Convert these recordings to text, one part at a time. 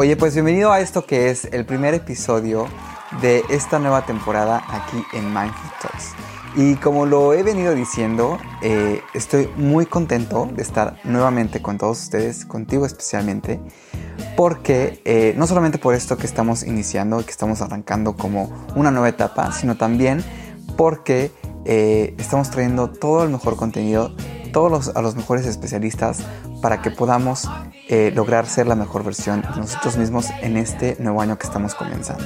Oye, pues bienvenido a esto que es el primer episodio de esta nueva temporada aquí en Mindful Talks. Y como lo he venido diciendo, eh, estoy muy contento de estar nuevamente con todos ustedes, contigo especialmente, porque eh, no solamente por esto que estamos iniciando, que estamos arrancando como una nueva etapa, sino también porque eh, estamos trayendo todo el mejor contenido, todos los, a los mejores especialistas para que podamos eh, lograr ser la mejor versión de nosotros mismos en este nuevo año que estamos comenzando.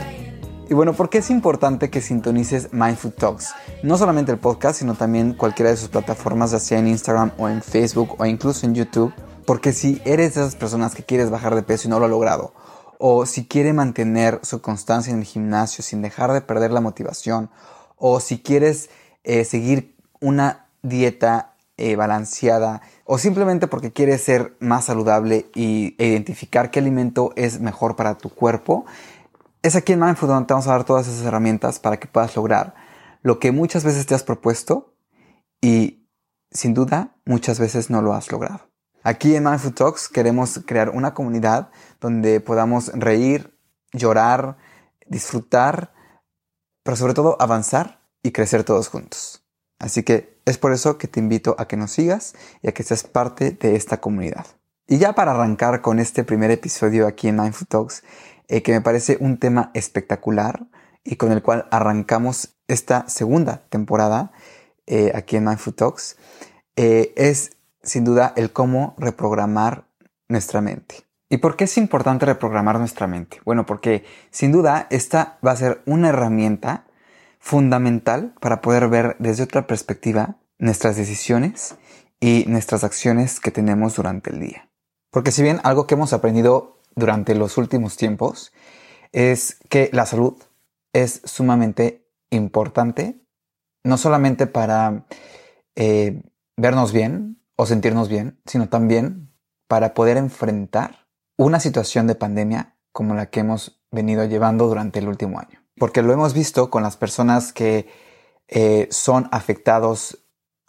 Y bueno, ¿por qué es importante que sintonices Mindful Talks? No solamente el podcast, sino también cualquiera de sus plataformas, ya sea en Instagram o en Facebook o incluso en YouTube. Porque si eres de esas personas que quieres bajar de peso y no lo ha logrado, o si quiere mantener su constancia en el gimnasio sin dejar de perder la motivación, o si quieres eh, seguir una dieta eh, balanceada, o simplemente porque quieres ser más saludable y, e identificar qué alimento es mejor para tu cuerpo, es aquí en Mindful donde te vamos a dar todas esas herramientas para que puedas lograr lo que muchas veces te has propuesto y sin duda muchas veces no lo has logrado. Aquí en Mindful Talks queremos crear una comunidad donde podamos reír, llorar, disfrutar, pero sobre todo avanzar y crecer todos juntos. Así que es por eso que te invito a que nos sigas y a que seas parte de esta comunidad. Y ya para arrancar con este primer episodio aquí en Mindful Talks, eh, que me parece un tema espectacular y con el cual arrancamos esta segunda temporada eh, aquí en Mindful Talks, eh, es sin duda el cómo reprogramar nuestra mente. ¿Y por qué es importante reprogramar nuestra mente? Bueno, porque sin duda esta va a ser una herramienta fundamental para poder ver desde otra perspectiva nuestras decisiones y nuestras acciones que tenemos durante el día. Porque si bien algo que hemos aprendido durante los últimos tiempos es que la salud es sumamente importante, no solamente para eh, vernos bien o sentirnos bien, sino también para poder enfrentar una situación de pandemia como la que hemos venido llevando durante el último año. Porque lo hemos visto con las personas que eh, son afectados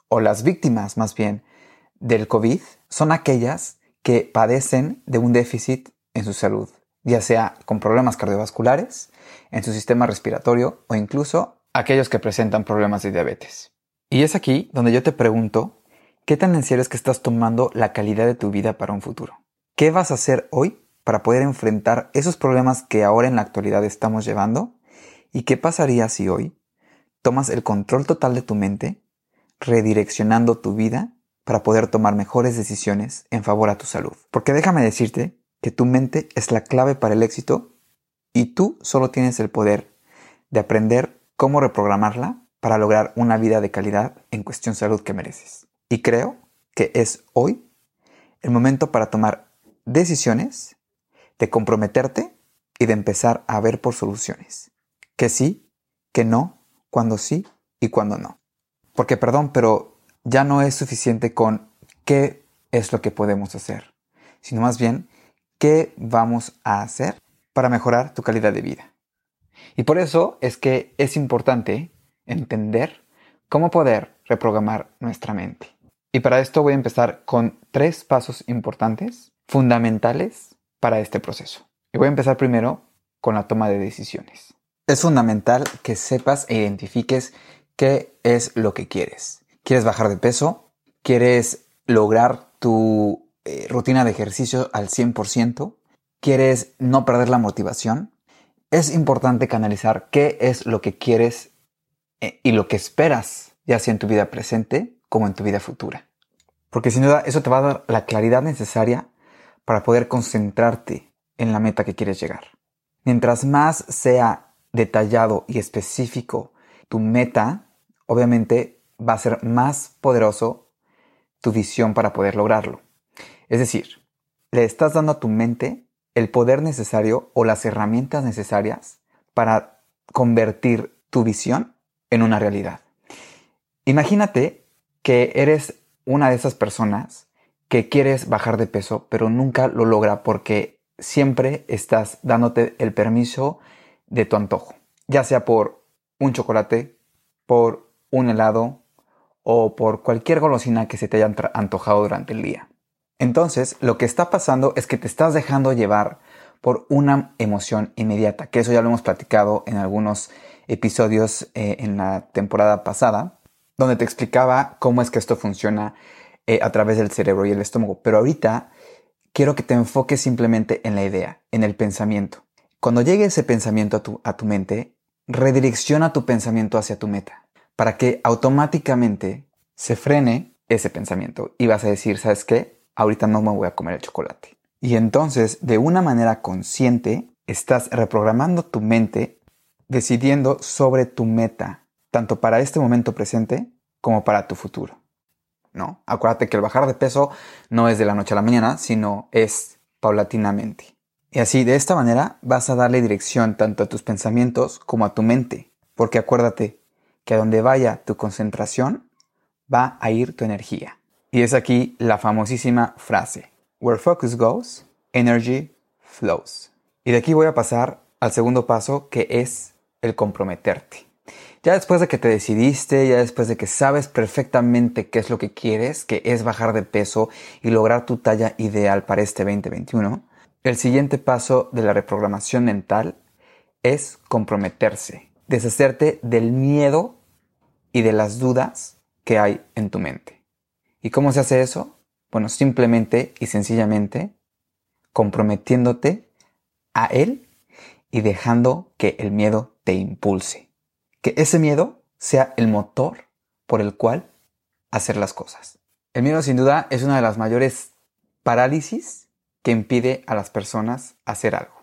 o las víctimas más bien del COVID, son aquellas que padecen de un déficit en su salud, ya sea con problemas cardiovasculares, en su sistema respiratorio o incluso aquellos que presentan problemas de diabetes. Y es aquí donde yo te pregunto, ¿qué tan en serio es que estás tomando la calidad de tu vida para un futuro? ¿Qué vas a hacer hoy para poder enfrentar esos problemas que ahora en la actualidad estamos llevando? ¿Y qué pasaría si hoy tomas el control total de tu mente, redireccionando tu vida para poder tomar mejores decisiones en favor a tu salud? Porque déjame decirte que tu mente es la clave para el éxito y tú solo tienes el poder de aprender cómo reprogramarla para lograr una vida de calidad en cuestión salud que mereces. Y creo que es hoy el momento para tomar decisiones, de comprometerte y de empezar a ver por soluciones. Que sí, que no, cuando sí y cuando no. Porque perdón, pero ya no es suficiente con qué es lo que podemos hacer, sino más bien qué vamos a hacer para mejorar tu calidad de vida. Y por eso es que es importante entender cómo poder reprogramar nuestra mente. Y para esto voy a empezar con tres pasos importantes, fundamentales para este proceso. Y voy a empezar primero con la toma de decisiones. Es fundamental que sepas e identifiques qué es lo que quieres. ¿Quieres bajar de peso? ¿Quieres lograr tu eh, rutina de ejercicio al 100%, quieres no perder la motivación, es importante canalizar qué es lo que quieres eh, y lo que esperas, ya sea en tu vida presente como en tu vida futura. Porque sin duda eso te va a dar la claridad necesaria para poder concentrarte en la meta que quieres llegar. Mientras más sea detallado y específico tu meta, obviamente va a ser más poderoso tu visión para poder lograrlo. Es decir, le estás dando a tu mente el poder necesario o las herramientas necesarias para convertir tu visión en una realidad. Imagínate que eres una de esas personas que quieres bajar de peso, pero nunca lo logra porque siempre estás dándote el permiso de tu antojo, ya sea por un chocolate, por un helado o por cualquier golosina que se te haya antojado durante el día. Entonces, lo que está pasando es que te estás dejando llevar por una emoción inmediata, que eso ya lo hemos platicado en algunos episodios eh, en la temporada pasada, donde te explicaba cómo es que esto funciona eh, a través del cerebro y el estómago. Pero ahorita quiero que te enfoques simplemente en la idea, en el pensamiento. Cuando llegue ese pensamiento a tu, a tu mente, redirecciona tu pensamiento hacia tu meta, para que automáticamente se frene ese pensamiento y vas a decir, ¿sabes qué? Ahorita no me voy a comer el chocolate. Y entonces, de una manera consciente, estás reprogramando tu mente, decidiendo sobre tu meta, tanto para este momento presente como para tu futuro. ¿No? Acuérdate que el bajar de peso no es de la noche a la mañana, sino es paulatinamente. Y así, de esta manera, vas a darle dirección tanto a tus pensamientos como a tu mente. Porque acuérdate que a donde vaya tu concentración, va a ir tu energía. Y es aquí la famosísima frase, Where focus goes, energy flows. Y de aquí voy a pasar al segundo paso que es el comprometerte. Ya después de que te decidiste, ya después de que sabes perfectamente qué es lo que quieres, que es bajar de peso y lograr tu talla ideal para este 2021, el siguiente paso de la reprogramación mental es comprometerse, deshacerte del miedo y de las dudas que hay en tu mente. ¿Y cómo se hace eso? Bueno, simplemente y sencillamente comprometiéndote a Él y dejando que el miedo te impulse. Que ese miedo sea el motor por el cual hacer las cosas. El miedo sin duda es una de las mayores parálisis que impide a las personas hacer algo.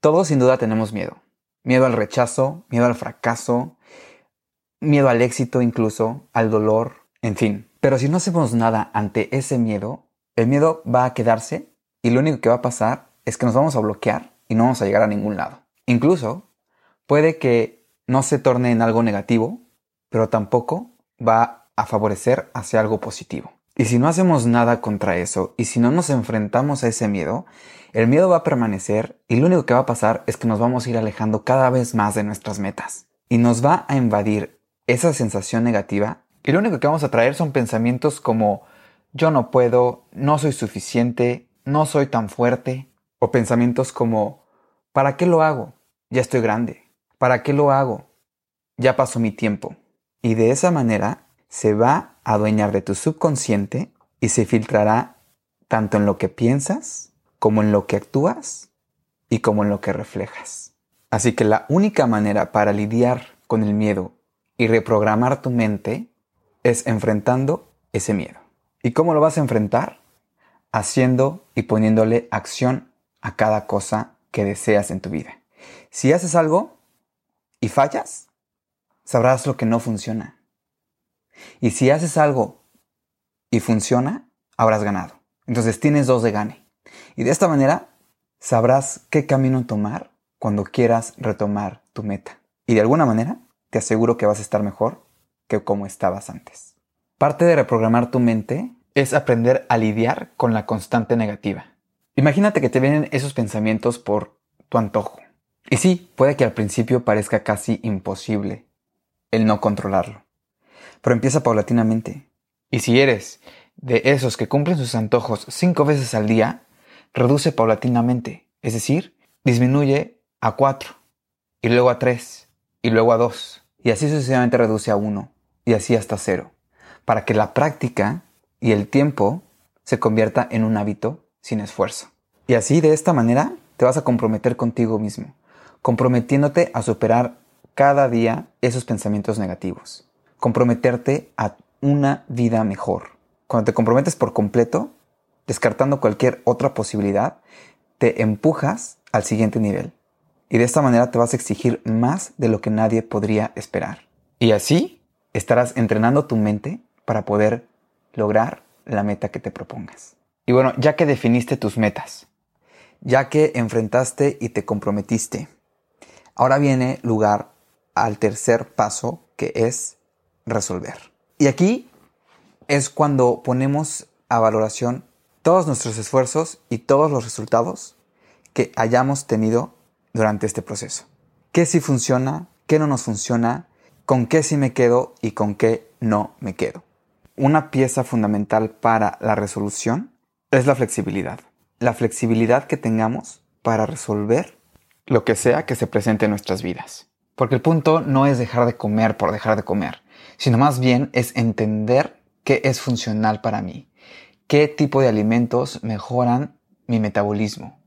Todos sin duda tenemos miedo. Miedo al rechazo, miedo al fracaso, miedo al éxito incluso, al dolor, en fin. Pero si no hacemos nada ante ese miedo, el miedo va a quedarse y lo único que va a pasar es que nos vamos a bloquear y no vamos a llegar a ningún lado. Incluso puede que no se torne en algo negativo, pero tampoco va a favorecer hacia algo positivo. Y si no hacemos nada contra eso y si no nos enfrentamos a ese miedo, el miedo va a permanecer y lo único que va a pasar es que nos vamos a ir alejando cada vez más de nuestras metas. Y nos va a invadir esa sensación negativa y lo único que vamos a traer son pensamientos como yo no puedo, no soy suficiente, no soy tan fuerte. O pensamientos como ¿para qué lo hago? Ya estoy grande. ¿Para qué lo hago? Ya pasó mi tiempo. Y de esa manera se va adueñar de tu subconsciente y se filtrará tanto en lo que piensas, como en lo que actúas y como en lo que reflejas. Así que la única manera para lidiar con el miedo y reprogramar tu mente es enfrentando ese miedo. ¿Y cómo lo vas a enfrentar? Haciendo y poniéndole acción a cada cosa que deseas en tu vida. Si haces algo y fallas, sabrás lo que no funciona. Y si haces algo y funciona, habrás ganado. Entonces tienes dos de gane. Y de esta manera sabrás qué camino tomar cuando quieras retomar tu meta. Y de alguna manera te aseguro que vas a estar mejor que como estabas antes. Parte de reprogramar tu mente es aprender a lidiar con la constante negativa. Imagínate que te vienen esos pensamientos por tu antojo. Y sí, puede que al principio parezca casi imposible el no controlarlo. Pero empieza paulatinamente. Y si eres de esos que cumplen sus antojos cinco veces al día, reduce paulatinamente. Es decir, disminuye a cuatro, y luego a tres, y luego a dos, y así sucesivamente reduce a uno y así hasta cero, para que la práctica y el tiempo se convierta en un hábito sin esfuerzo. Y así de esta manera te vas a comprometer contigo mismo, comprometiéndote a superar cada día esos pensamientos negativos, comprometerte a una vida mejor. Cuando te comprometes por completo, descartando cualquier otra posibilidad, te empujas al siguiente nivel. Y de esta manera te vas a exigir más de lo que nadie podría esperar. Y así estarás entrenando tu mente para poder lograr la meta que te propongas. Y bueno, ya que definiste tus metas, ya que enfrentaste y te comprometiste, ahora viene lugar al tercer paso que es resolver. Y aquí es cuando ponemos a valoración todos nuestros esfuerzos y todos los resultados que hayamos tenido durante este proceso. ¿Qué sí funciona? ¿Qué no nos funciona? ¿Con qué sí me quedo y con qué no me quedo? Una pieza fundamental para la resolución es la flexibilidad. La flexibilidad que tengamos para resolver lo que sea que se presente en nuestras vidas. Porque el punto no es dejar de comer por dejar de comer, sino más bien es entender qué es funcional para mí, qué tipo de alimentos mejoran mi metabolismo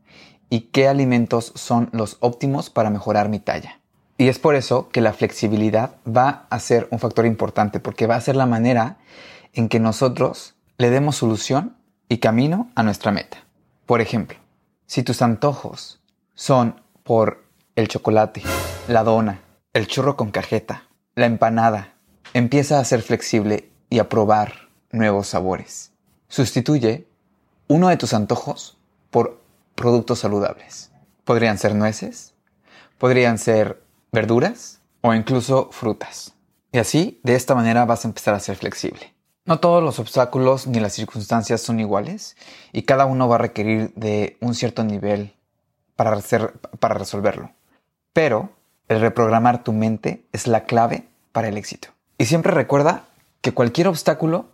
y qué alimentos son los óptimos para mejorar mi talla. Y es por eso que la flexibilidad va a ser un factor importante, porque va a ser la manera en que nosotros le demos solución y camino a nuestra meta. Por ejemplo, si tus antojos son por el chocolate, la dona, el churro con cajeta, la empanada, empieza a ser flexible y a probar nuevos sabores. Sustituye uno de tus antojos por productos saludables. Podrían ser nueces, podrían ser verduras o incluso frutas. Y así, de esta manera vas a empezar a ser flexible. No todos los obstáculos ni las circunstancias son iguales y cada uno va a requerir de un cierto nivel para, para resolverlo. Pero el reprogramar tu mente es la clave para el éxito. Y siempre recuerda que cualquier obstáculo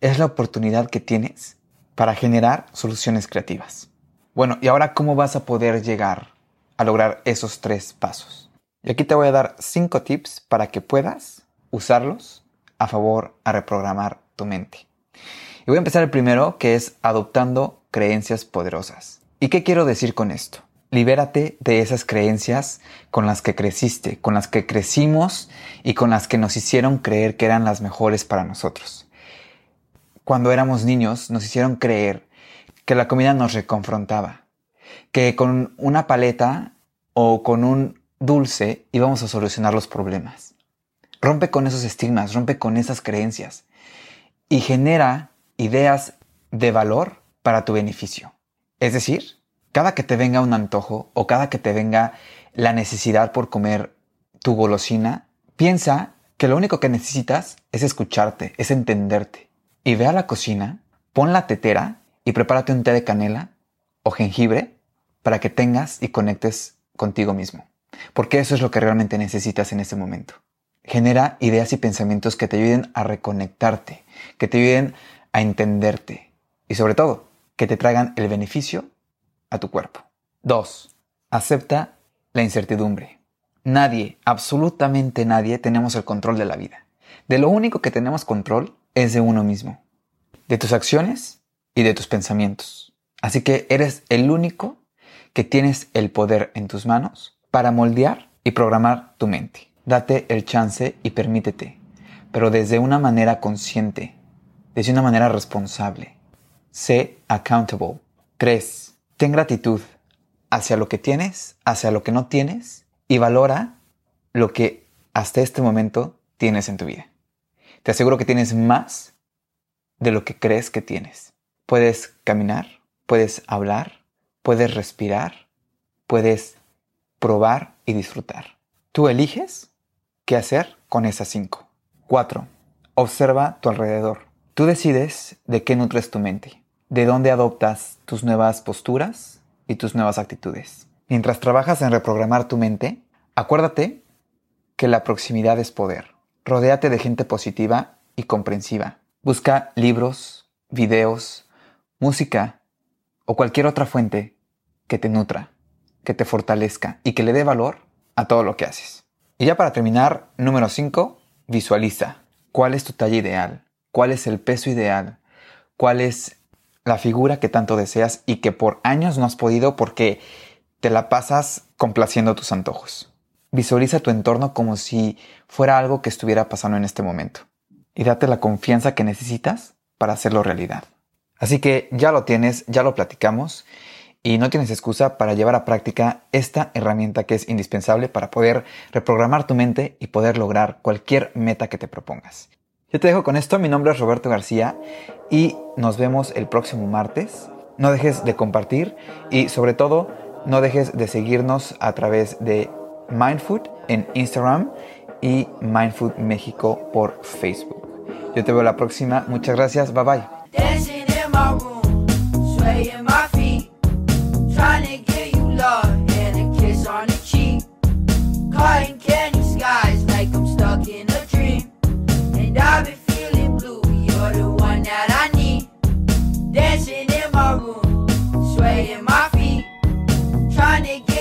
es la oportunidad que tienes para generar soluciones creativas. Bueno, ¿y ahora cómo vas a poder llegar a lograr esos tres pasos? Y aquí te voy a dar cinco tips para que puedas usarlos a favor a reprogramar tu mente. Y voy a empezar el primero, que es adoptando creencias poderosas. ¿Y qué quiero decir con esto? Libérate de esas creencias con las que creciste, con las que crecimos y con las que nos hicieron creer que eran las mejores para nosotros. Cuando éramos niños nos hicieron creer que la comida nos reconfrontaba, que con una paleta o con un dulce íbamos a solucionar los problemas. Rompe con esos estigmas, rompe con esas creencias y genera ideas de valor para tu beneficio. Es decir, cada que te venga un antojo o cada que te venga la necesidad por comer tu golosina, piensa que lo único que necesitas es escucharte, es entenderte. Y ve a la cocina, pon la tetera y prepárate un té de canela o jengibre para que tengas y conectes contigo mismo. Porque eso es lo que realmente necesitas en ese momento. Genera ideas y pensamientos que te ayuden a reconectarte, que te ayuden a entenderte y sobre todo, que te traigan el beneficio a tu cuerpo. 2. Acepta la incertidumbre. Nadie, absolutamente nadie, tenemos el control de la vida. De lo único que tenemos control es de uno mismo, de tus acciones y de tus pensamientos. Así que eres el único que tienes el poder en tus manos para moldear y programar tu mente. Date el chance y permítete, pero desde una manera consciente, desde una manera responsable. Sé accountable. 3. Ten gratitud hacia lo que tienes, hacia lo que no tienes y valora lo que hasta este momento tienes en tu vida. Te aseguro que tienes más de lo que crees que tienes. Puedes caminar, puedes hablar, puedes respirar, puedes probar y disfrutar. Tú eliges ¿Qué hacer con esas cinco? 4. Observa tu alrededor. Tú decides de qué nutres tu mente, de dónde adoptas tus nuevas posturas y tus nuevas actitudes. Mientras trabajas en reprogramar tu mente, acuérdate que la proximidad es poder. Rodéate de gente positiva y comprensiva. Busca libros, videos, música o cualquier otra fuente que te nutra, que te fortalezca y que le dé valor a todo lo que haces. Y ya para terminar, número 5, visualiza. ¿Cuál es tu talla ideal? ¿Cuál es el peso ideal? ¿Cuál es la figura que tanto deseas y que por años no has podido porque te la pasas complaciendo tus antojos? Visualiza tu entorno como si fuera algo que estuviera pasando en este momento. y date la confianza que necesitas para hacerlo realidad. Así que ya lo tienes, ya lo platicamos y no tienes excusa para llevar a práctica esta herramienta que es indispensable para poder reprogramar tu mente y poder lograr cualquier meta que te propongas. Yo te dejo con esto, mi nombre es Roberto García y nos vemos el próximo martes. No dejes de compartir y sobre todo no dejes de seguirnos a través de Mindfood en Instagram y Mindfood México por Facebook. Yo te veo la próxima. Muchas gracias. Bye bye. In my feet, trying to get.